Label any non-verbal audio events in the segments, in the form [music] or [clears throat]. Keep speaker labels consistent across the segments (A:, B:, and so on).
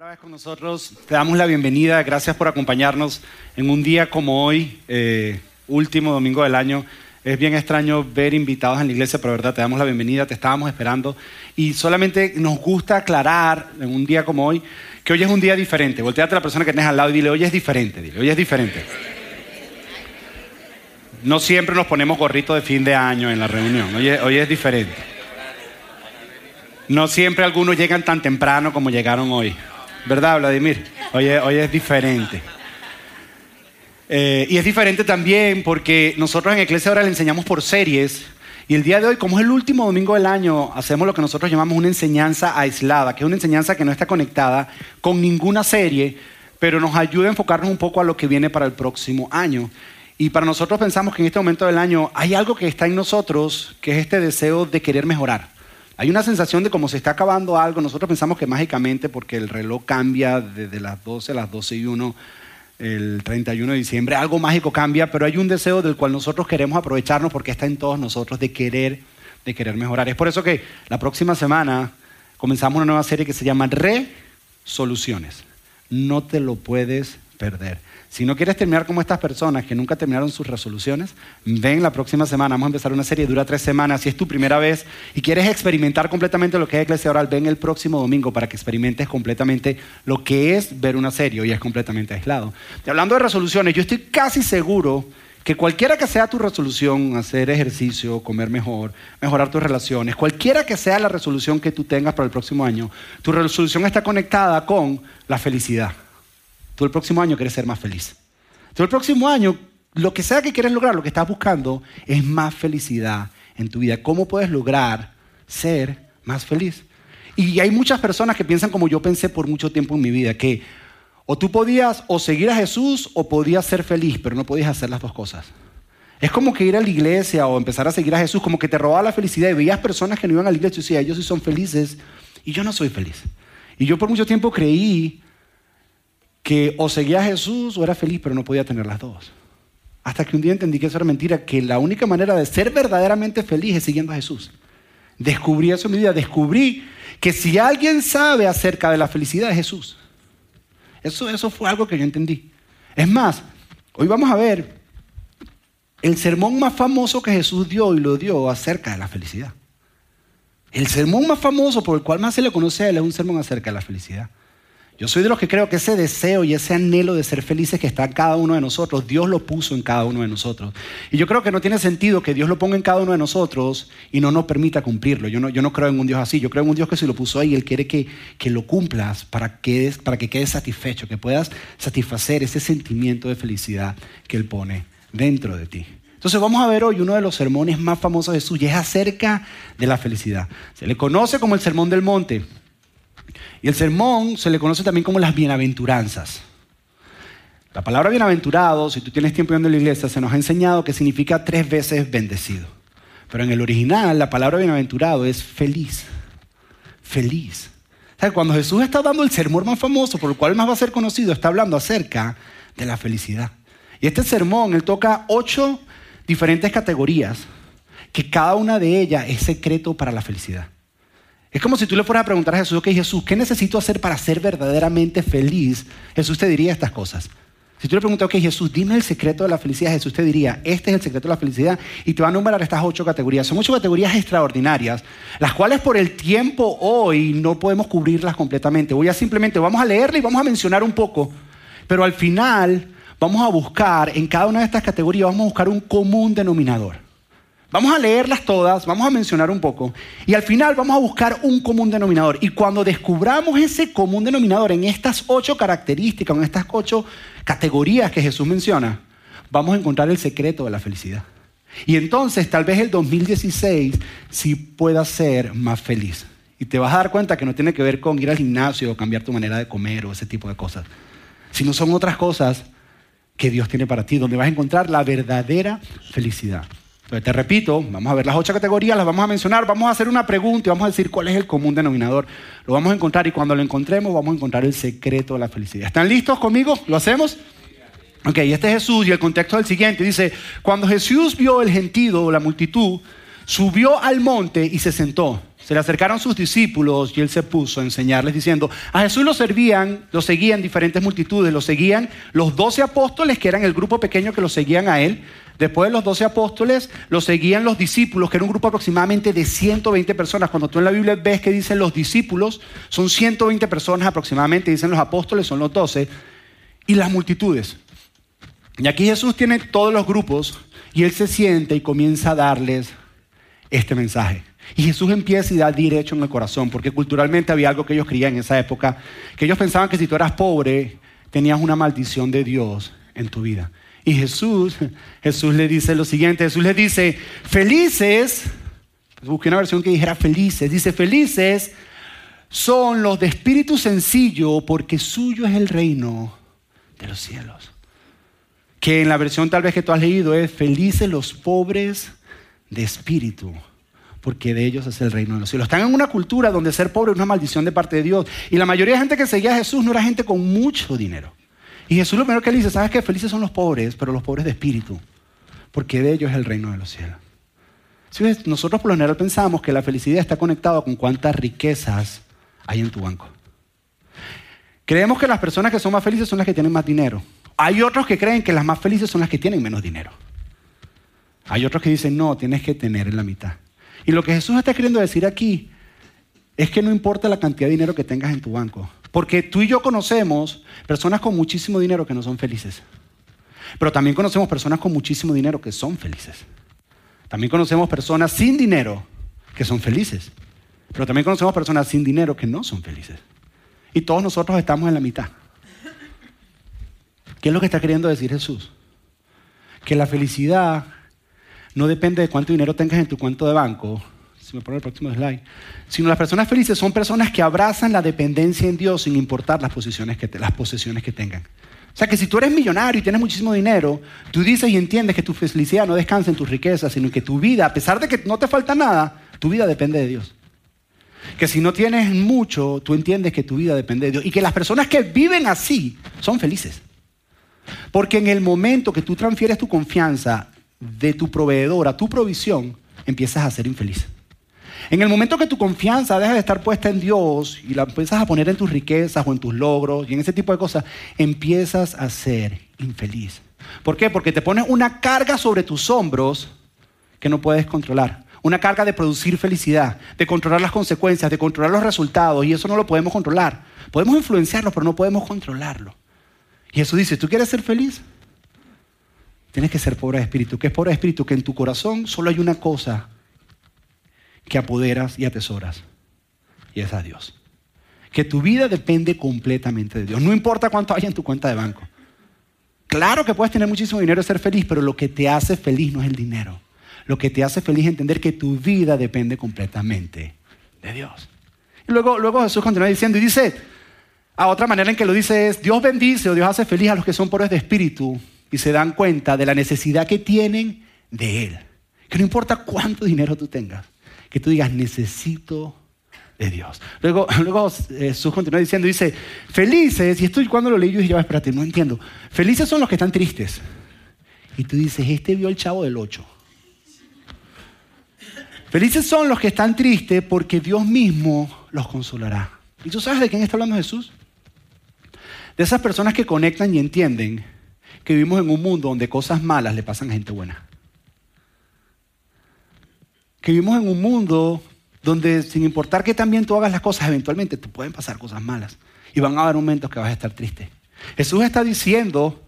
A: primera vez con nosotros, te damos la bienvenida. Gracias por acompañarnos en un día como hoy, eh, último domingo del año. Es bien extraño ver invitados en la iglesia, pero verdad, te damos la bienvenida, te estábamos esperando. Y solamente nos gusta aclarar en un día como hoy que hoy es un día diferente. Volteate a la persona que tienes al lado y dile, hoy es diferente, dile, hoy es diferente. No siempre nos ponemos gorritos de fin de año en la reunión, hoy es, hoy es diferente. No siempre algunos llegan tan temprano como llegaron hoy. ¿Verdad, Vladimir? Hoy es, hoy es diferente. Eh, y es diferente también porque nosotros en Iglesia ahora le enseñamos por series. Y el día de hoy, como es el último domingo del año, hacemos lo que nosotros llamamos una enseñanza aislada, que es una enseñanza que no está conectada con ninguna serie, pero nos ayuda a enfocarnos un poco a lo que viene para el próximo año. Y para nosotros pensamos que en este momento del año hay algo que está en nosotros, que es este deseo de querer mejorar. Hay una sensación de como se está acabando algo. Nosotros pensamos que mágicamente, porque el reloj cambia desde las 12 a las 12 y 1, el 31 de diciembre, algo mágico cambia, pero hay un deseo del cual nosotros queremos aprovecharnos porque está en todos nosotros de querer, de querer mejorar. Es por eso que la próxima semana comenzamos una nueva serie que se llama Resoluciones. No te lo puedes perder. Si no quieres terminar como estas personas que nunca terminaron sus resoluciones, ven la próxima semana. Vamos a empezar una serie, dura tres semanas. Si es tu primera vez y quieres experimentar completamente lo que es Iglesia Oral, ven el próximo domingo para que experimentes completamente lo que es ver una serie. y es completamente aislado. Y hablando de resoluciones, yo estoy casi seguro que cualquiera que sea tu resolución, hacer ejercicio, comer mejor, mejorar tus relaciones, cualquiera que sea la resolución que tú tengas para el próximo año, tu resolución está conectada con la felicidad. Tú el próximo año quieres ser más feliz. Tú el próximo año, lo que sea que quieres lograr, lo que estás buscando es más felicidad en tu vida. ¿Cómo puedes lograr ser más feliz? Y hay muchas personas que piensan como yo pensé por mucho tiempo en mi vida, que o tú podías o seguir a Jesús o podías ser feliz, pero no podías hacer las dos cosas. Es como que ir a la iglesia o empezar a seguir a Jesús, como que te robaba la felicidad y veías personas que no iban a la iglesia y decías, ellos sí son felices y yo no soy feliz. Y yo por mucho tiempo creí que o seguía a Jesús o era feliz, pero no podía tener las dos. Hasta que un día entendí que eso era mentira, que la única manera de ser verdaderamente feliz es siguiendo a Jesús. Descubrí eso en mi vida, descubrí que si alguien sabe acerca de la felicidad es Jesús. Eso, eso fue algo que yo entendí. Es más, hoy vamos a ver el sermón más famoso que Jesús dio y lo dio acerca de la felicidad. El sermón más famoso por el cual más se le conoce a él es un sermón acerca de la felicidad. Yo soy de los que creo que ese deseo y ese anhelo de ser felices que está en cada uno de nosotros, Dios lo puso en cada uno de nosotros. Y yo creo que no tiene sentido que Dios lo ponga en cada uno de nosotros y no nos permita cumplirlo. Yo no, yo no creo en un Dios así. Yo creo en un Dios que si lo puso ahí, Él quiere que, que lo cumplas para que, para que quedes satisfecho, que puedas satisfacer ese sentimiento de felicidad que Él pone dentro de ti. Entonces vamos a ver hoy uno de los sermones más famosos de Jesús y es acerca de la felicidad. Se le conoce como el Sermón del Monte. Y el sermón se le conoce también como las bienaventuranzas. La palabra bienaventurado, si tú tienes tiempo yendo la iglesia, se nos ha enseñado que significa tres veces bendecido. Pero en el original, la palabra bienaventurado es feliz. Feliz. cuando Jesús está dando el sermón más famoso, por el cual más va a ser conocido, está hablando acerca de la felicidad. Y este sermón, él toca ocho diferentes categorías, que cada una de ellas es secreto para la felicidad. Es como si tú le fueras a preguntar a Jesús, ok Jesús, ¿qué necesito hacer para ser verdaderamente feliz? Jesús te diría estas cosas. Si tú le preguntas, ok Jesús, dime el secreto de la felicidad, Jesús te diría, este es el secreto de la felicidad y te va a nombrar estas ocho categorías. Son ocho categorías extraordinarias, las cuales por el tiempo hoy no podemos cubrirlas completamente. Voy a simplemente, vamos a leerla y vamos a mencionar un poco, pero al final vamos a buscar, en cada una de estas categorías, vamos a buscar un común denominador. Vamos a leerlas todas, vamos a mencionar un poco y al final vamos a buscar un común denominador. Y cuando descubramos ese común denominador en estas ocho características, en estas ocho categorías que Jesús menciona, vamos a encontrar el secreto de la felicidad. Y entonces tal vez el 2016 sí pueda ser más feliz. Y te vas a dar cuenta que no tiene que ver con ir al gimnasio o cambiar tu manera de comer o ese tipo de cosas, sino son otras cosas que Dios tiene para ti, donde vas a encontrar la verdadera felicidad te repito, vamos a ver las ocho categorías, las vamos a mencionar, vamos a hacer una pregunta y vamos a decir cuál es el común denominador. Lo vamos a encontrar y cuando lo encontremos vamos a encontrar el secreto de la felicidad. ¿Están listos conmigo? ¿Lo hacemos? Ok, este es Jesús y el contexto es el siguiente. Dice, cuando Jesús vio el gentío, la multitud, subió al monte y se sentó. se le acercaron sus discípulos y él se puso a enseñarles diciendo, a Jesús lo servían, lo seguían diferentes multitudes, lo seguían los doce apóstoles, que eran el grupo pequeño que lo seguían a él. Después de los doce apóstoles, lo seguían los discípulos, que era un grupo aproximadamente de 120 personas. Cuando tú en la Biblia ves que dicen los discípulos, son 120 personas aproximadamente, dicen los apóstoles, son los doce, y las multitudes. Y aquí Jesús tiene todos los grupos y él se siente y comienza a darles este mensaje. Y Jesús empieza y da derecho en el corazón, porque culturalmente había algo que ellos creían en esa época, que ellos pensaban que si tú eras pobre, tenías una maldición de Dios en tu vida. Y Jesús, Jesús le dice lo siguiente, Jesús le dice, felices, busqué una versión que dijera felices, dice, felices son los de espíritu sencillo, porque suyo es el reino de los cielos. Que en la versión tal vez que tú has leído es, felices los pobres de espíritu, porque de ellos es el reino de los cielos. Están en una cultura donde ser pobre es una maldición de parte de Dios. Y la mayoría de gente que seguía a Jesús no era gente con mucho dinero. Y Jesús lo primero que le dice, ¿sabes qué? Felices son los pobres, pero los pobres de espíritu, porque de ellos es el reino de los cielos. nosotros por lo general pensamos que la felicidad está conectada con cuántas riquezas hay en tu banco. Creemos que las personas que son más felices son las que tienen más dinero. Hay otros que creen que las más felices son las que tienen menos dinero. Hay otros que dicen, no, tienes que tener en la mitad. Y lo que Jesús está queriendo decir aquí es que no importa la cantidad de dinero que tengas en tu banco. Porque tú y yo conocemos personas con muchísimo dinero que no son felices. Pero también conocemos personas con muchísimo dinero que son felices. También conocemos personas sin dinero que son felices. Pero también conocemos personas sin dinero que no son felices. Y todos nosotros estamos en la mitad. ¿Qué es lo que está queriendo decir Jesús? Que la felicidad no depende de cuánto dinero tengas en tu cuenta de banco, si me pone el próximo slide, sino las personas felices son personas que abrazan la dependencia en Dios sin importar las, posiciones que las posesiones que tengan. O sea que si tú eres millonario y tienes muchísimo dinero, tú dices y entiendes que tu felicidad no descansa en tus riquezas, sino que tu vida, a pesar de que no te falta nada, tu vida depende de Dios. Que si no tienes mucho, tú entiendes que tu vida depende de Dios. Y que las personas que viven así son felices. Porque en el momento que tú transfieres tu confianza de tu proveedor a tu provisión, empiezas a ser infeliz. En el momento que tu confianza deja de estar puesta en Dios y la empiezas a poner en tus riquezas o en tus logros y en ese tipo de cosas, empiezas a ser infeliz. ¿Por qué? Porque te pones una carga sobre tus hombros que no puedes controlar. Una carga de producir felicidad, de controlar las consecuencias, de controlar los resultados, y eso no lo podemos controlar. Podemos influenciarlo, pero no podemos controlarlo. Y Jesús dice, ¿tú quieres ser feliz? Tienes que ser pobre de espíritu. ¿Qué es pobre de espíritu? Que en tu corazón solo hay una cosa que apoderas y atesoras. Y es a Dios. Que tu vida depende completamente de Dios. No importa cuánto haya en tu cuenta de banco. Claro que puedes tener muchísimo dinero y ser feliz, pero lo que te hace feliz no es el dinero. Lo que te hace feliz es entender que tu vida depende completamente de Dios. Y luego, luego Jesús continúa diciendo y dice, a otra manera en que lo dice es, Dios bendice o Dios hace feliz a los que son pobres de espíritu y se dan cuenta de la necesidad que tienen de Él. Que no importa cuánto dinero tú tengas, que tú digas, necesito de Dios. Luego, [laughs] luego eh, Jesús continúa diciendo, dice, felices, y esto cuando lo leí yo dije, espérate, no entiendo. Felices son los que están tristes. Y tú dices, este vio el chavo del 8. Felices son los que están tristes porque Dios mismo los consolará. ¿Y tú sabes de quién está hablando Jesús? De esas personas que conectan y entienden que vivimos en un mundo donde cosas malas le pasan a gente buena. Que vivimos en un mundo donde sin importar que también tú hagas las cosas, eventualmente te pueden pasar cosas malas. Y van a haber momentos que vas a estar triste. Jesús está diciendo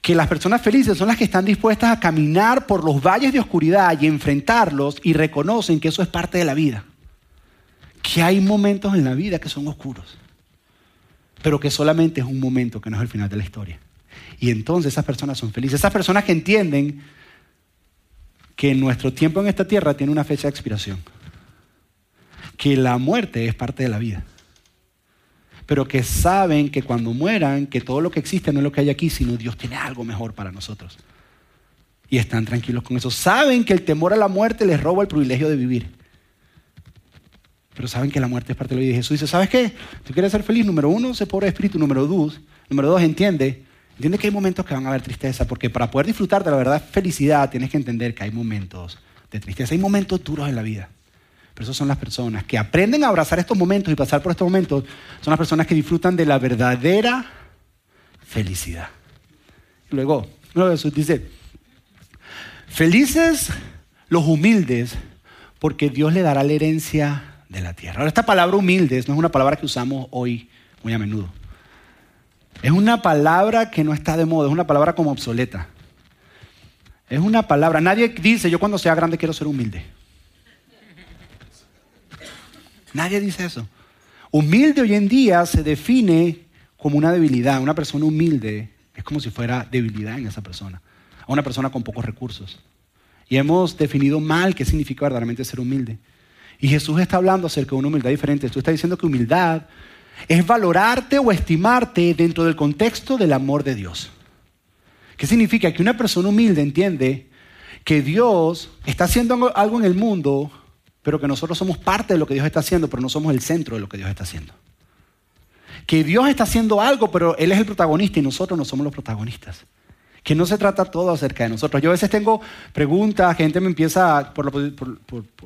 A: que las personas felices son las que están dispuestas a caminar por los valles de oscuridad y enfrentarlos y reconocen que eso es parte de la vida. Que hay momentos en la vida que son oscuros pero que solamente es un momento, que no es el final de la historia. Y entonces esas personas son felices. Esas personas que entienden que nuestro tiempo en esta tierra tiene una fecha de expiración. Que la muerte es parte de la vida. Pero que saben que cuando mueran, que todo lo que existe no es lo que hay aquí, sino Dios tiene algo mejor para nosotros. Y están tranquilos con eso. Saben que el temor a la muerte les roba el privilegio de vivir. Pero saben que la muerte es parte de la vida. Y Jesús dice, ¿sabes qué? Tú quieres ser feliz, número uno, sé pobre espíritu. Número dos, número dos, entiende. Entiende que hay momentos que van a haber tristeza, porque para poder disfrutar de la verdad felicidad tienes que entender que hay momentos de tristeza. Hay momentos duros en la vida. Pero esas son las personas que aprenden a abrazar estos momentos y pasar por estos momentos. Son las personas que disfrutan de la verdadera felicidad. Luego, luego Jesús dice, felices los humildes porque Dios le dará la herencia de la tierra. Ahora, esta palabra humildes no es una palabra que usamos hoy muy a menudo. Es una palabra que no está de moda, es una palabra como obsoleta. Es una palabra, nadie dice, yo cuando sea grande quiero ser humilde. Nadie dice eso. Humilde hoy en día se define como una debilidad. Una persona humilde es como si fuera debilidad en esa persona. A una persona con pocos recursos. Y hemos definido mal qué significa verdaderamente ser humilde. Y Jesús está hablando acerca de una humildad diferente. Tú estás diciendo que humildad es valorarte o estimarte dentro del contexto del amor de Dios. ¿Qué significa? Que una persona humilde entiende que Dios está haciendo algo en el mundo, pero que nosotros somos parte de lo que Dios está haciendo, pero no somos el centro de lo que Dios está haciendo. Que Dios está haciendo algo, pero Él es el protagonista y nosotros no somos los protagonistas que no se trata todo acerca de nosotros. Yo a veces tengo preguntas, gente me empieza, por,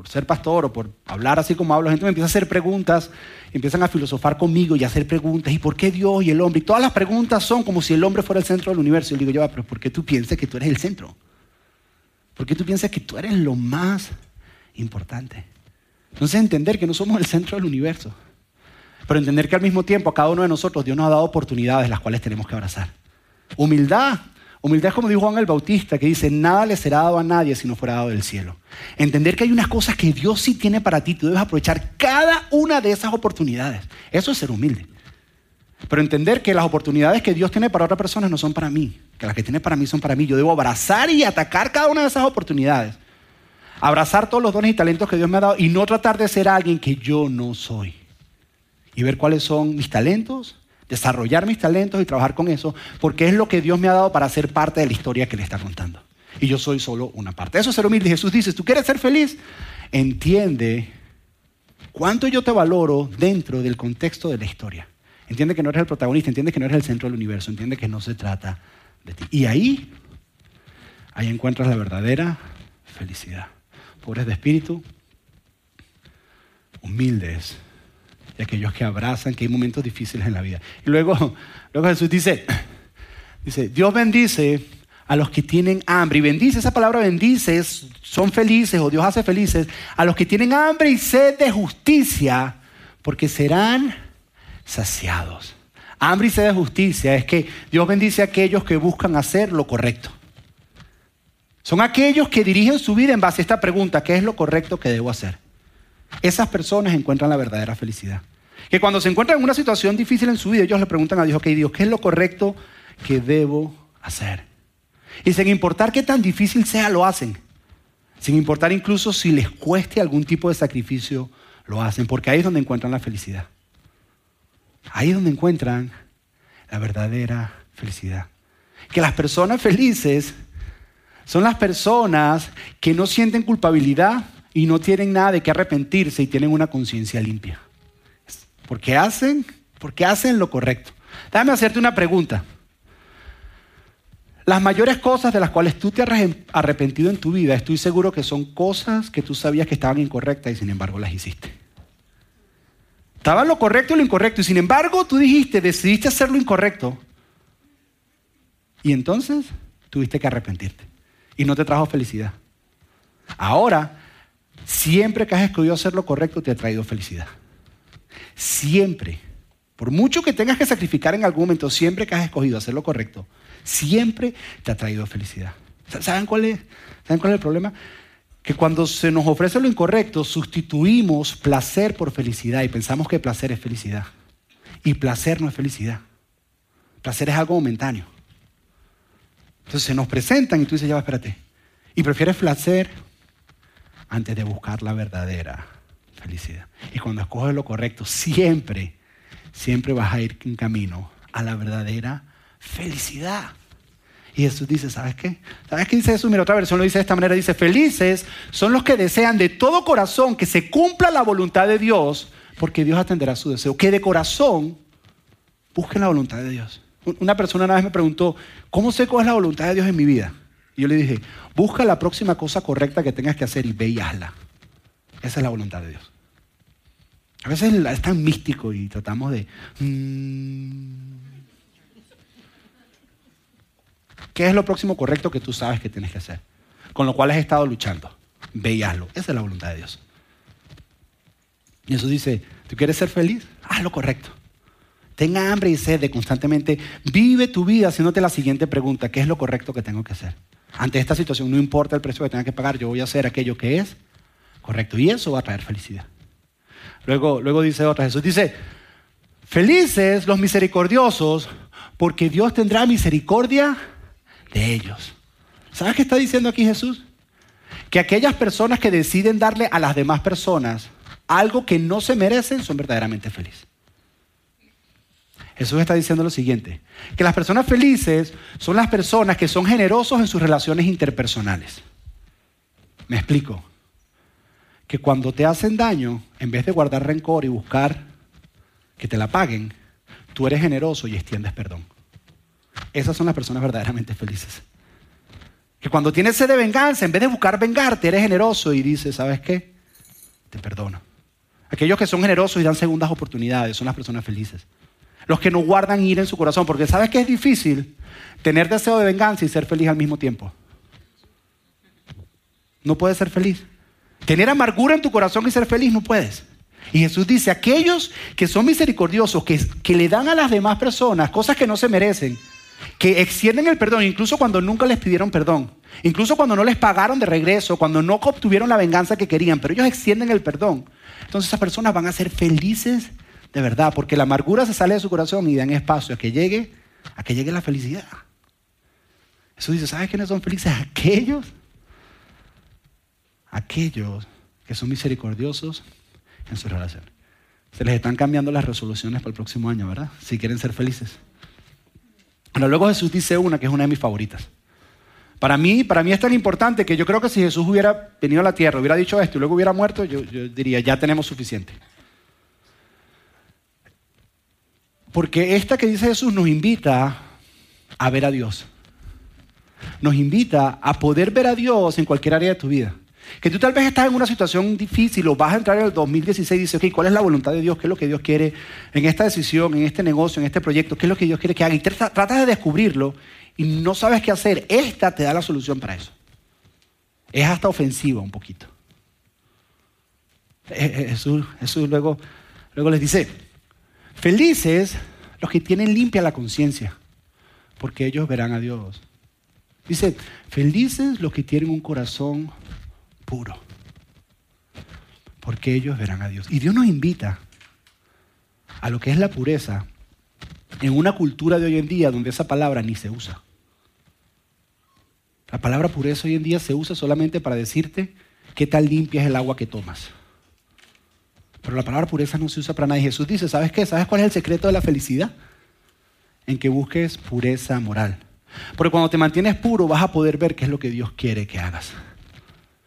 A: ser pastor o por hablar así como hablo, gente me empieza a hacer preguntas, empiezan a filosofar conmigo y a hacer preguntas, ¿y por qué Dios y el hombre? Y todas las preguntas son como si el hombre fuera el centro del universo. Y yo digo, yo, pero ¿por qué tú piensas que tú eres el centro? ¿Por qué tú piensas que tú eres lo más importante? Entonces entender que no somos el centro del universo, pero entender que al mismo tiempo a cada uno de nosotros Dios nos ha dado oportunidades las cuales tenemos que abrazar. Humildad Humildad es como dijo Juan el Bautista, que dice, nada le será dado a nadie si no fuera dado del cielo. Entender que hay unas cosas que Dios sí tiene para ti, tú debes aprovechar cada una de esas oportunidades. Eso es ser humilde. Pero entender que las oportunidades que Dios tiene para otras personas no son para mí, que las que tiene para mí son para mí. Yo debo abrazar y atacar cada una de esas oportunidades. Abrazar todos los dones y talentos que Dios me ha dado y no tratar de ser alguien que yo no soy. Y ver cuáles son mis talentos desarrollar mis talentos y trabajar con eso, porque es lo que Dios me ha dado para ser parte de la historia que le está contando. Y yo soy solo una parte. Eso es ser humilde. Jesús dice, ¿tú quieres ser feliz? Entiende cuánto yo te valoro dentro del contexto de la historia. Entiende que no eres el protagonista, entiende que no eres el centro del universo, entiende que no se trata de ti. Y ahí, ahí encuentras la verdadera felicidad. Pobres de espíritu, humildes y aquellos que abrazan, que hay momentos difíciles en la vida. Y luego, luego Jesús dice, dice, Dios bendice a los que tienen hambre. Y bendice, esa palabra bendice, son felices o Dios hace felices a los que tienen hambre y sed de justicia, porque serán saciados. Hambre y sed de justicia es que Dios bendice a aquellos que buscan hacer lo correcto. Son aquellos que dirigen su vida en base a esta pregunta, ¿qué es lo correcto que debo hacer? Esas personas encuentran la verdadera felicidad. Que cuando se encuentran en una situación difícil en su vida, ellos le preguntan a Dios, ok Dios, ¿qué es lo correcto que debo hacer? Y sin importar qué tan difícil sea, lo hacen. Sin importar incluso si les cueste algún tipo de sacrificio, lo hacen, porque ahí es donde encuentran la felicidad. Ahí es donde encuentran la verdadera felicidad. Que las personas felices son las personas que no sienten culpabilidad y no tienen nada de qué arrepentirse y tienen una conciencia limpia. Porque hacen, porque hacen lo correcto. Déjame hacerte una pregunta. Las mayores cosas de las cuales tú te has arrepentido en tu vida, estoy seguro que son cosas que tú sabías que estaban incorrectas y sin embargo las hiciste. Estaba lo correcto y lo incorrecto y sin embargo tú dijiste, decidiste hacer lo incorrecto. Y entonces tuviste que arrepentirte y no te trajo felicidad. Ahora Siempre que has escogido hacer lo correcto te ha traído felicidad. Siempre. Por mucho que tengas que sacrificar en algún momento, siempre que has escogido hacer lo correcto, siempre te ha traído felicidad. ¿Saben cuál es, ¿saben cuál es el problema? Que cuando se nos ofrece lo incorrecto, sustituimos placer por felicidad y pensamos que placer es felicidad. Y placer no es felicidad. Placer es algo momentáneo. Entonces se nos presentan y tú dices, ya, espérate. Y prefieres placer antes de buscar la verdadera felicidad. Y cuando escoges lo correcto, siempre, siempre vas a ir en camino a la verdadera felicidad. Y Jesús dice, ¿sabes qué? ¿Sabes qué dice Jesús? Mira, otra versión lo dice de esta manera. Dice, felices son los que desean de todo corazón que se cumpla la voluntad de Dios, porque Dios atenderá su deseo. Que de corazón busquen la voluntad de Dios. Una persona una vez me preguntó, ¿cómo sé cuál es la voluntad de Dios en mi vida? Y yo le dije, busca la próxima cosa correcta que tengas que hacer y ve. Esa es la voluntad de Dios. A veces es tan místico y tratamos de... Mm, ¿Qué es lo próximo correcto que tú sabes que tienes que hacer? Con lo cual has estado luchando. Ve. Esa es la voluntad de Dios. Y Jesús dice, ¿tú quieres ser feliz? Haz lo correcto. Tenga hambre y sed de constantemente. Vive tu vida haciéndote la siguiente pregunta. ¿Qué es lo correcto que tengo que hacer? Ante esta situación, no importa el precio que tenga que pagar, yo voy a hacer aquello que es correcto. Y eso va a traer felicidad. Luego, luego dice otra, Jesús dice, felices los misericordiosos, porque Dios tendrá misericordia de ellos. ¿Sabes qué está diciendo aquí Jesús? Que aquellas personas que deciden darle a las demás personas algo que no se merecen son verdaderamente felices. Jesús está diciendo lo siguiente, que las personas felices son las personas que son generosos en sus relaciones interpersonales. Me explico. Que cuando te hacen daño, en vez de guardar rencor y buscar que te la paguen, tú eres generoso y extiendes perdón. Esas son las personas verdaderamente felices. Que cuando tienes sed de venganza, en vez de buscar vengarte, eres generoso y dices, ¿sabes qué? Te perdono. Aquellos que son generosos y dan segundas oportunidades son las personas felices. Los que no guardan ira en su corazón, porque sabes que es difícil tener deseo de venganza y ser feliz al mismo tiempo. No puedes ser feliz. Tener amargura en tu corazón y ser feliz no puedes. Y Jesús dice, aquellos que son misericordiosos, que, que le dan a las demás personas cosas que no se merecen, que extienden el perdón, incluso cuando nunca les pidieron perdón, incluso cuando no les pagaron de regreso, cuando no obtuvieron la venganza que querían, pero ellos extienden el perdón. Entonces esas personas van a ser felices de verdad, porque la amargura se sale de su corazón y dan espacio a que llegue, a que llegue la felicidad. Jesús dice, ¿sabes quiénes son felices? [laughs] Aquellos, aquellos que son misericordiosos en su relación. Se les están cambiando las resoluciones para el próximo año, ¿verdad? Si quieren ser felices. Pero luego Jesús dice una que es una de mis favoritas. Para mí, para mí es tan importante que yo creo que si Jesús hubiera venido a la tierra, hubiera dicho esto y luego hubiera muerto, yo, diría, ya tenemos suficiente. Porque esta que dice Jesús nos invita a ver a Dios. Nos invita a poder ver a Dios en cualquier área de tu vida. Que tú tal vez estás en una situación difícil o vas a entrar en el 2016 y dices, ok, ¿cuál es la voluntad de Dios? ¿Qué es lo que Dios quiere en esta decisión, en este negocio, en este proyecto? ¿Qué es lo que Dios quiere que haga? Y tratas de descubrirlo y no sabes qué hacer. Esta te da la solución para eso. Es hasta ofensiva un poquito. Eh, eh, Jesús, Jesús luego, luego les dice, felices los que tienen limpia la conciencia, porque ellos verán a Dios. Dice, felices los que tienen un corazón puro. Porque ellos verán a Dios. Y Dios nos invita a lo que es la pureza en una cultura de hoy en día donde esa palabra ni se usa. La palabra pureza hoy en día se usa solamente para decirte qué tal limpia es el agua que tomas. Pero la palabra pureza no se usa para nada. Y Jesús dice, ¿sabes qué? ¿Sabes cuál es el secreto de la felicidad? En que busques pureza moral. Porque cuando te mantienes puro vas a poder ver qué es lo que Dios quiere que hagas.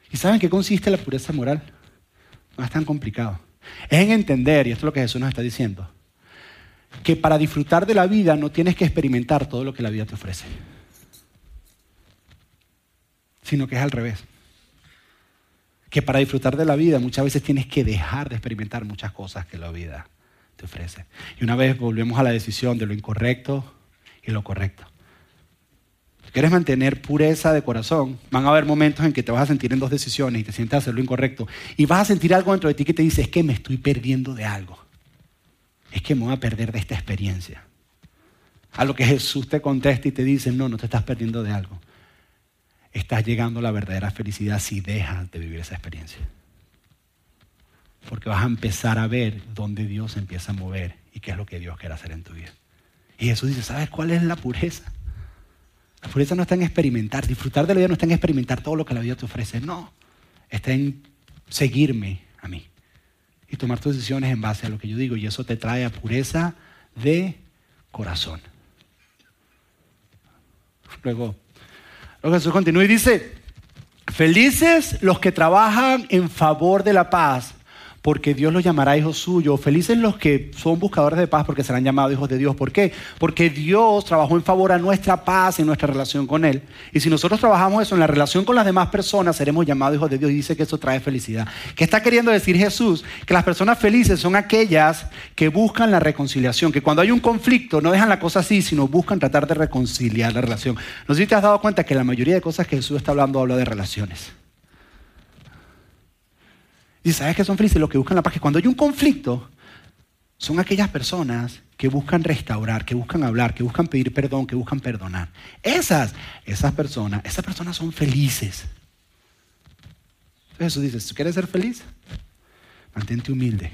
A: ¿Y saben qué consiste la pureza moral? No es tan complicado. Es en entender, y esto es lo que Jesús nos está diciendo, que para disfrutar de la vida no tienes que experimentar todo lo que la vida te ofrece, sino que es al revés. Que para disfrutar de la vida muchas veces tienes que dejar de experimentar muchas cosas que la vida te ofrece. Y una vez volvemos a la decisión de lo incorrecto y lo correcto quieres mantener pureza de corazón, van a haber momentos en que te vas a sentir en dos decisiones y te sientes a hacer lo incorrecto. Y vas a sentir algo dentro de ti que te dice, es que me estoy perdiendo de algo. Es que me voy a perder de esta experiencia. A lo que Jesús te contesta y te dice, no, no te estás perdiendo de algo. Estás llegando a la verdadera felicidad si dejas de vivir esa experiencia. Porque vas a empezar a ver dónde Dios empieza a mover y qué es lo que Dios quiere hacer en tu vida. Y Jesús dice, ¿sabes cuál es la pureza? La pureza no está en experimentar, disfrutar de la vida no está en experimentar todo lo que la vida te ofrece, no. Está en seguirme a mí y tomar tus decisiones en base a lo que yo digo y eso te trae a pureza de corazón. Luego, luego Jesús continúa y dice, felices los que trabajan en favor de la paz, porque Dios los llamará hijos suyos. Felices los que son buscadores de paz porque serán llamados hijos de Dios. ¿Por qué? Porque Dios trabajó en favor a nuestra paz y nuestra relación con Él. Y si nosotros trabajamos eso en la relación con las demás personas, seremos llamados hijos de Dios. Y dice que eso trae felicidad. ¿Qué está queriendo decir Jesús? Que las personas felices son aquellas que buscan la reconciliación, que cuando hay un conflicto no dejan la cosa así, sino buscan tratar de reconciliar la relación. No sé si te has dado cuenta que la mayoría de cosas que Jesús está hablando habla de relaciones. Y sabes que son felices los que buscan la paz, que cuando hay un conflicto, son aquellas personas que buscan restaurar, que buscan hablar, que buscan pedir perdón, que buscan perdonar. Esas, esas personas, esas personas son felices. Entonces Jesús dice, ¿tú quieres ser feliz? Mantente humilde.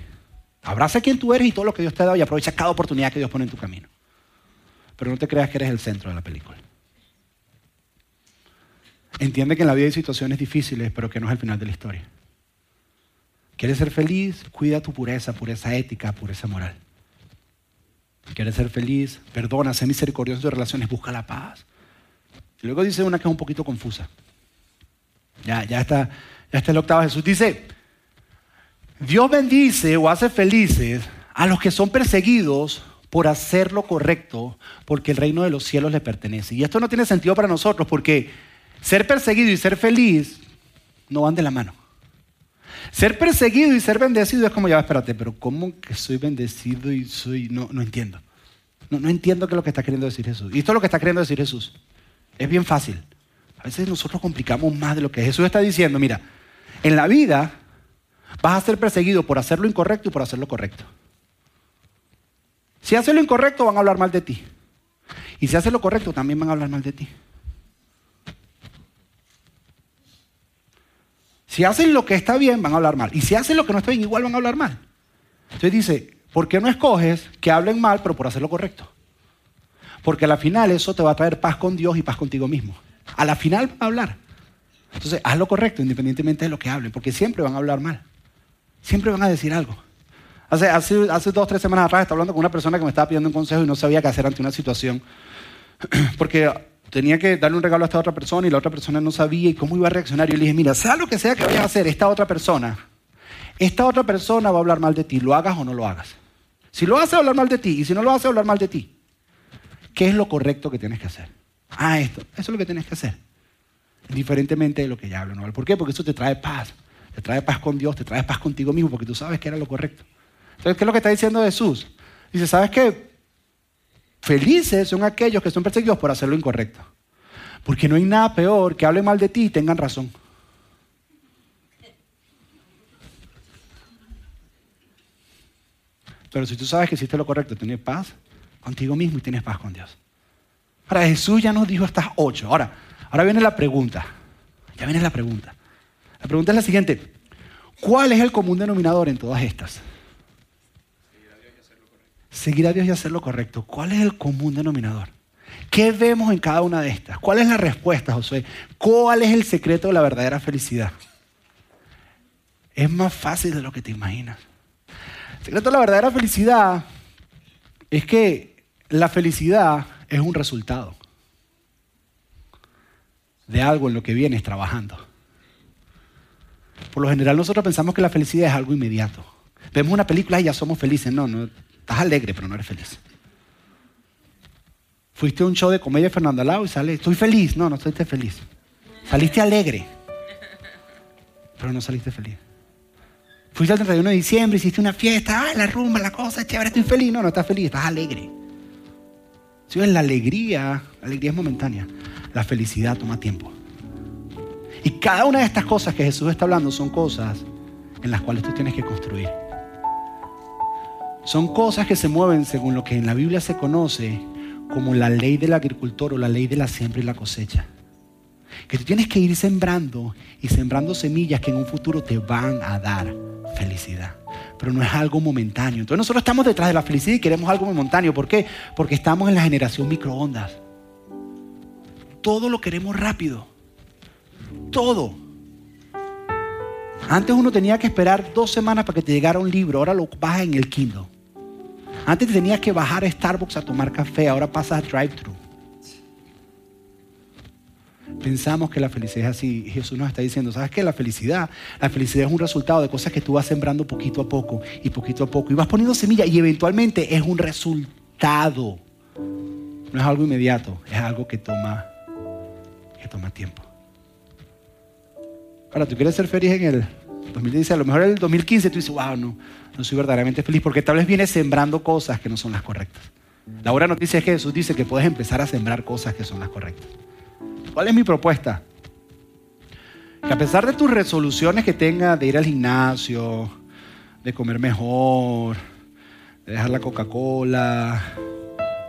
A: Abraza quien tú eres y todo lo que Dios te ha dado y aprovecha cada oportunidad que Dios pone en tu camino. Pero no te creas que eres el centro de la película. Entiende que en la vida hay situaciones difíciles, pero que no es el final de la historia. ¿Quieres ser feliz? Cuida tu pureza, pureza ética, pureza moral. ¿Quieres ser feliz? Perdona, sé misericordioso tus relaciones, busca la paz. Y luego dice una que es un poquito confusa. Ya, ya está, ya está el octavo Jesús. Dice, Dios bendice o hace felices a los que son perseguidos por hacer lo correcto, porque el reino de los cielos le pertenece. Y esto no tiene sentido para nosotros, porque ser perseguido y ser feliz no van de la mano. Ser perseguido y ser bendecido es como, ya, espérate, pero ¿cómo que soy bendecido y soy... No, no entiendo. No, no entiendo qué es lo que está queriendo decir Jesús. Y esto es lo que está queriendo decir Jesús. Es bien fácil. A veces nosotros complicamos más de lo que Jesús está diciendo. Mira, en la vida vas a ser perseguido por hacer lo incorrecto y por hacer lo correcto. Si haces lo incorrecto van a hablar mal de ti. Y si haces lo correcto también van a hablar mal de ti. Si hacen lo que está bien, van a hablar mal. Y si hacen lo que no está bien, igual van a hablar mal. Entonces dice, ¿por qué no escoges que hablen mal, pero por hacer lo correcto? Porque a la final eso te va a traer paz con Dios y paz contigo mismo. A la final van a hablar. Entonces, haz lo correcto independientemente de lo que hablen, porque siempre van a hablar mal. Siempre van a decir algo. Hace, hace, hace dos tres semanas atrás estaba hablando con una persona que me estaba pidiendo un consejo y no sabía qué hacer ante una situación. [clears throat] Porque tenía que darle un regalo a esta otra persona y la otra persona no sabía y cómo iba a reaccionar. Yo le dije, mira, sea lo que sea que vayas a hacer, esta otra persona, esta otra persona va a hablar mal de ti, lo hagas o no lo hagas. Si lo hace, hablar mal de ti, y si no lo hace, hablar mal de ti. ¿Qué es lo correcto que tienes que hacer? Ah, esto, eso es lo que tienes que hacer. Diferentemente de lo que ya hablo, ¿no? ¿Por qué? Porque eso te trae paz. Te trae paz con Dios, te trae paz contigo mismo, porque tú sabes que era lo correcto. Entonces, ¿qué es lo que está diciendo Jesús? Dice, ¿sabes qué? Felices son aquellos que son perseguidos por hacer lo incorrecto. Porque no hay nada peor que hablen mal de ti y tengan razón. Pero si tú sabes que hiciste lo correcto, tienes paz contigo mismo y tienes paz con Dios. Ahora, Jesús ya nos dijo estas ocho. Ahora, ahora viene la pregunta. Ya viene la pregunta. La pregunta es la siguiente. ¿Cuál es el común denominador en todas estas? Seguir a Dios y hacer lo correcto. ¿Cuál es el común denominador? ¿Qué vemos en cada una de estas? ¿Cuál es la respuesta, Josué? ¿Cuál es el secreto de la verdadera felicidad? Es más fácil de lo que te imaginas. El secreto de la verdadera felicidad es que la felicidad es un resultado de algo en lo que vienes trabajando. Por lo general nosotros pensamos que la felicidad es algo inmediato. Vemos una película y ya somos felices. No, no, Estás alegre, pero no eres feliz. Fuiste a un show de comedia de Fernando Alao y sale, estoy feliz. No, no estás feliz. Saliste alegre, pero no saliste feliz. Fuiste al 31 de diciembre, hiciste una fiesta, ah, la rumba, la cosa, chévere, estoy feliz. No, no estás feliz, estás alegre. Si ves, la alegría, la alegría es momentánea. La felicidad toma tiempo. Y cada una de estas cosas que Jesús está hablando son cosas en las cuales tú tienes que construir. Son cosas que se mueven según lo que en la Biblia se conoce como la ley del agricultor o la ley de la siembra y la cosecha. Que tú tienes que ir sembrando y sembrando semillas que en un futuro te van a dar felicidad. Pero no es algo momentáneo. Entonces nosotros estamos detrás de la felicidad y queremos algo momentáneo. ¿Por qué? Porque estamos en la generación microondas. Todo lo queremos rápido. Todo. Antes uno tenía que esperar dos semanas para que te llegara un libro. Ahora lo bajas en el Kindle. Antes tenías que bajar a Starbucks a tomar café, ahora pasas a drive-thru. pensamos que la felicidad es así. Jesús nos está diciendo, ¿sabes qué? La felicidad, la felicidad es un resultado de cosas que tú vas sembrando poquito a poco y poquito a poco. Y vas poniendo semilla y eventualmente es un resultado. No es algo inmediato, es algo que toma, que toma tiempo. Ahora, tú quieres ser feliz en el 2016, a lo mejor en el 2015 tú dices, wow, no, no soy verdaderamente feliz, porque tal vez vienes sembrando cosas que no son las correctas. La buena noticia es que Jesús dice que puedes empezar a sembrar cosas que son las correctas. ¿Cuál es mi propuesta? Que a pesar de tus resoluciones que tengas de ir al gimnasio, de comer mejor, de dejar la Coca-Cola,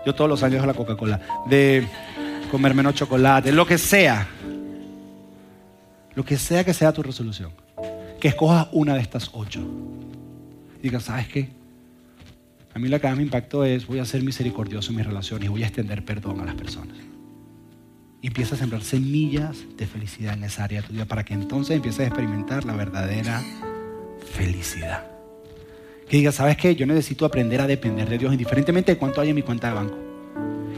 A: yo todos los años dejo la Coca-Cola, de comer menos chocolate, lo que sea, lo que sea que sea tu resolución, que escojas una de estas ocho. Diga, ¿sabes qué? A mí lo que más me impactó es, voy a ser misericordioso en mis relaciones y voy a extender perdón a las personas. Y empieza a sembrar semillas de felicidad en esa área tuya para que entonces empieces a experimentar la verdadera felicidad. Que diga, ¿sabes qué? Yo necesito aprender a depender de Dios indiferentemente de cuánto hay en mi cuenta de banco.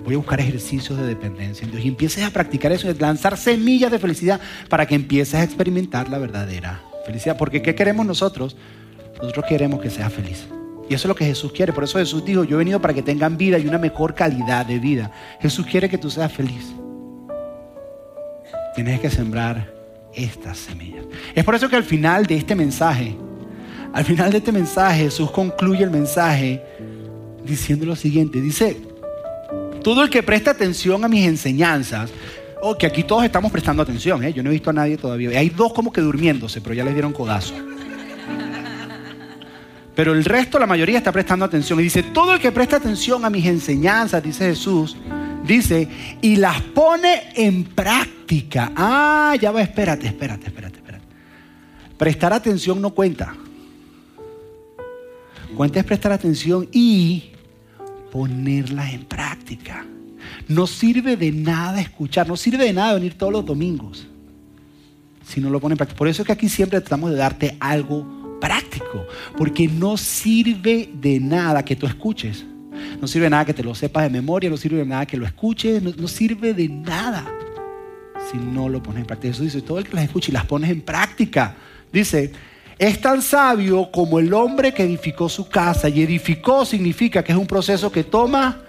A: Voy a buscar ejercicios de dependencia en Dios y empieces a practicar eso, lanzar semillas de felicidad para que empieces a experimentar la verdadera felicidad. Porque ¿qué queremos nosotros? Nosotros queremos que sea feliz. Y eso es lo que Jesús quiere. Por eso Jesús dijo, yo he venido para que tengan vida y una mejor calidad de vida. Jesús quiere que tú seas feliz. Tienes que sembrar estas semillas. Es por eso que al final de este mensaje, al final de este mensaje, Jesús concluye el mensaje diciendo lo siguiente. Dice, todo el que presta atención a mis enseñanzas, o oh, que aquí todos estamos prestando atención, ¿eh? yo no he visto a nadie todavía. Hay dos como que durmiéndose, pero ya les dieron codazo. Pero el resto, la mayoría está prestando atención. Y dice, todo el que presta atención a mis enseñanzas, dice Jesús, dice, y las pone en práctica. Ah, ya va, espérate, espérate, espérate, espérate. Prestar atención no cuenta. Cuenta es prestar atención y ponerlas en práctica. No sirve de nada escuchar, no sirve de nada venir todos los domingos si no lo ponen en práctica. Por eso es que aquí siempre tratamos de darte algo práctico, porque no sirve de nada que tú escuches. No sirve de nada que te lo sepas de memoria, no sirve de nada que lo escuches, no, sirve de nada si no lo pones en práctica. Eso dice, todo el que las escuche y las pones en práctica, dice, es tan sabio como el hombre que edificó su casa. Y edificó significa que es un proceso que toma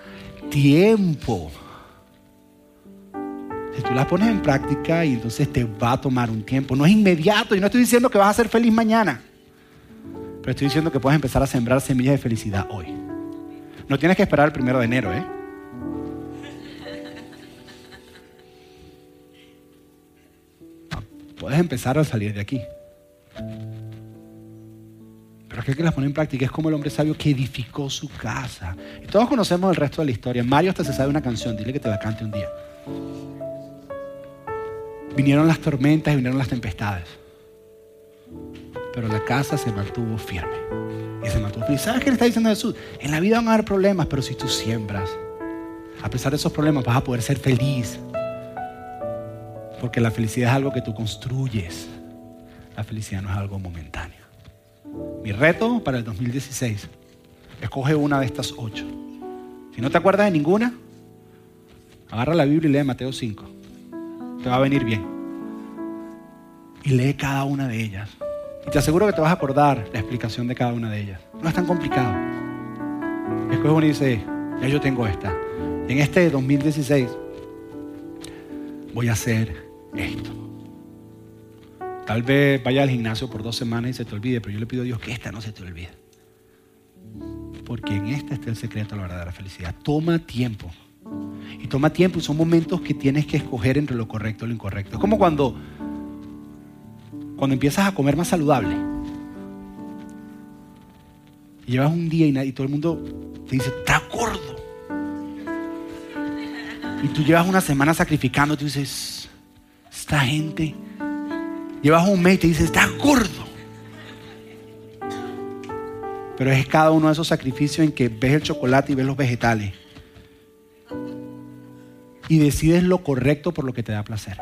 A: tiempo. Si tú las pones en práctica y entonces te va a tomar un tiempo. No es inmediato. Y no estoy diciendo que vas a ser feliz mañana. Pero estoy diciendo que puedes empezar a sembrar semillas de felicidad hoy. No tienes que esperar el primero de enero, ¿eh? puedes empezar a salir de aquí. Pero aquel que las pone en práctica es como el hombre sabio que edificó su casa. Y todos conocemos el resto de la historia. Mario hasta se sabe una canción, dile que te la cante un día. Vinieron las tormentas y vinieron las tempestades pero la casa se mantuvo firme. Y se mantuvo firme. ¿Sabes qué le está diciendo Jesús? En la vida van a haber problemas, pero si tú siembras, a pesar de esos problemas vas a poder ser feliz. Porque la felicidad es algo que tú construyes. La felicidad no es algo momentáneo. Mi reto para el 2016, escoge una de estas ocho. Si no te acuerdas de ninguna, agarra la Biblia y lee Mateo 5. Te va a venir bien. Y lee cada una de ellas. Te aseguro que te vas a acordar la explicación de cada una de ellas. No es tan complicado. Después uno dice, ya yo tengo esta. En este 2016 voy a hacer esto. Tal vez vaya al gimnasio por dos semanas y se te olvide, pero yo le pido a Dios que esta no se te olvide. Porque en esta está el secreto de la verdadera felicidad. Toma tiempo. Y toma tiempo y son momentos que tienes que escoger entre lo correcto y lo incorrecto. Es como cuando cuando empiezas a comer más saludable. Llevas un día y, todo el mundo te dice, está gordo. Y tú llevas una semana sacrificando tú dices, esta gente. Llevas un mes y te dice, está gordo. Pero es cada uno de esos sacrificios en que ves el chocolate y ves los vegetales. Y decides lo correcto por lo que te da placer.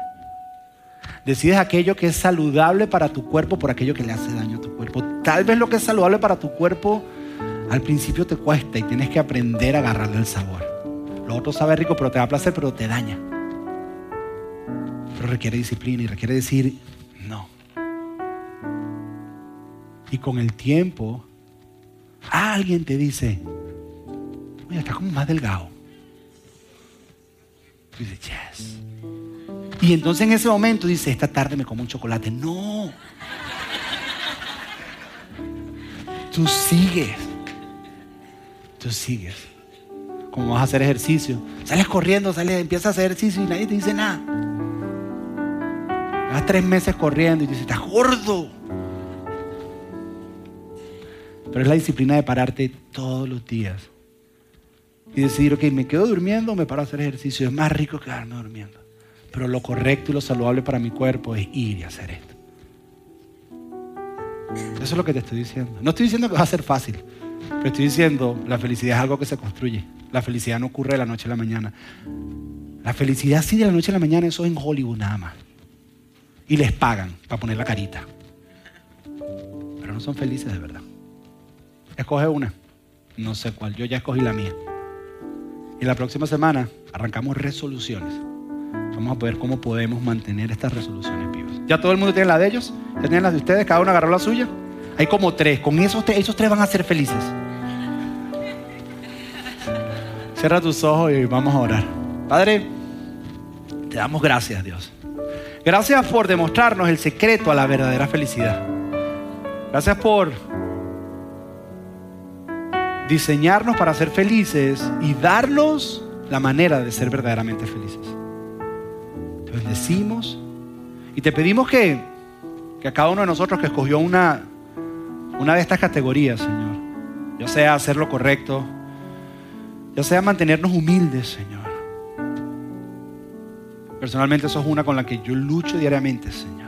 A: Decides aquello que es saludable para tu cuerpo por aquello que le hace daño a tu cuerpo. Tal vez lo que es saludable para tu cuerpo al principio te cuesta y tienes que aprender a agarrarle el sabor. Lo otro sabe rico, pero te da placer, pero te daña. Pero requiere disciplina y requiere decir no. Y con el tiempo, alguien te dice, oye, estás como más delgado. Y dices, yes. Y entonces en ese momento dice, esta tarde me como un chocolate. No. Tú sigues. Tú sigues. Como vas a hacer ejercicio. Sales corriendo, sales, empiezas a hacer ejercicio y nadie te dice nada. Vas tres meses corriendo y dices, estás gordo. Pero es la disciplina de pararte todos los días y decidir, ok, me quedo durmiendo o me paro a hacer ejercicio. Es más rico quedarme durmiendo. Pero lo correcto y lo saludable para mi cuerpo es ir y hacer esto. Eso es lo que te estoy diciendo. No estoy diciendo que va a ser fácil, pero estoy diciendo, la felicidad es algo que se construye. La felicidad no ocurre de la noche a la mañana. La felicidad sí de la noche a la mañana, eso es en Hollywood nada más. Y les pagan para poner la carita. Pero no son felices de verdad. Escoge una. No sé cuál. Yo ya escogí la mía. Y la próxima semana arrancamos resoluciones. Vamos a ver cómo podemos mantener estas resoluciones vivas. ¿Ya todo el mundo tiene la de ellos? ¿Ya tienen las de ustedes? ¿Cada uno agarró la suya? Hay como tres. Con esos, esos tres van a ser felices. Cierra tus ojos y vamos a orar. Padre, te damos gracias, Dios. Gracias por demostrarnos el secreto a la verdadera felicidad. Gracias por diseñarnos para ser felices y darnos la manera de ser verdaderamente felices. Bendecimos y te pedimos que, que a cada uno de nosotros que escogió una, una de estas categorías, Señor, ya sea hacer lo correcto, ya sea mantenernos humildes, Señor. Personalmente eso es una con la que yo lucho diariamente, Señor.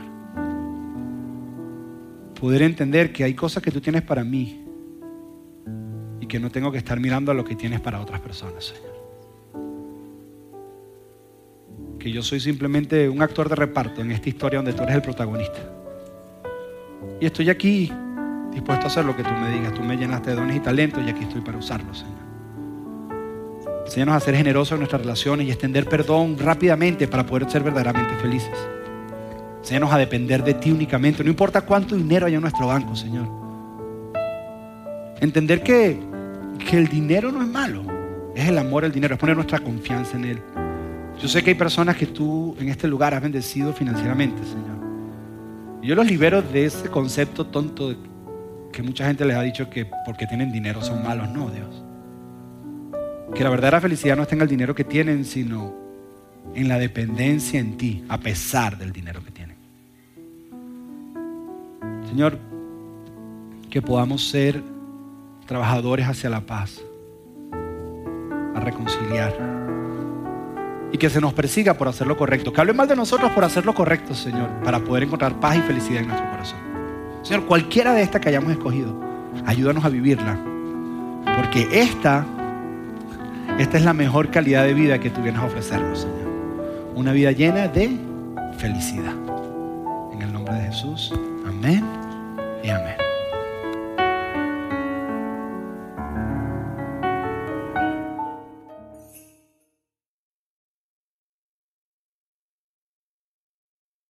A: Poder entender que hay cosas que tú tienes para mí y que no tengo que estar mirando a lo que tienes para otras personas, Señor. Que yo soy simplemente un actor de reparto en esta historia donde tú eres el protagonista. Y estoy aquí dispuesto a hacer lo que tú me digas. Tú me llenaste de dones y talentos y aquí estoy para usarlos, Señor. Enséñanos a ser generosos en nuestras relaciones y extender perdón rápidamente para poder ser verdaderamente felices. Enséñanos a depender de ti únicamente, no importa cuánto dinero hay en nuestro banco, Señor. Entender que, que el dinero no es malo, es el amor al dinero, es poner nuestra confianza en Él. Yo sé que hay personas que tú en este lugar has bendecido financieramente, Señor. Yo los libero de ese concepto tonto que mucha gente les ha dicho que porque tienen dinero son malos. No, Dios. Que la verdadera felicidad no está en el dinero que tienen, sino en la dependencia en ti, a pesar del dinero que tienen. Señor, que podamos ser trabajadores hacia la paz, a reconciliar. Y que se nos persiga por hacer lo correcto. Que hable mal de nosotros por hacer lo correcto, Señor, para poder encontrar paz y felicidad en nuestro corazón. Señor, cualquiera de estas que hayamos escogido, ayúdanos a vivirla. Porque esta esta es la mejor calidad de vida que tú vienes a ofrecernos, Señor. Una vida llena de felicidad. En el nombre de Jesús. Amén y amén.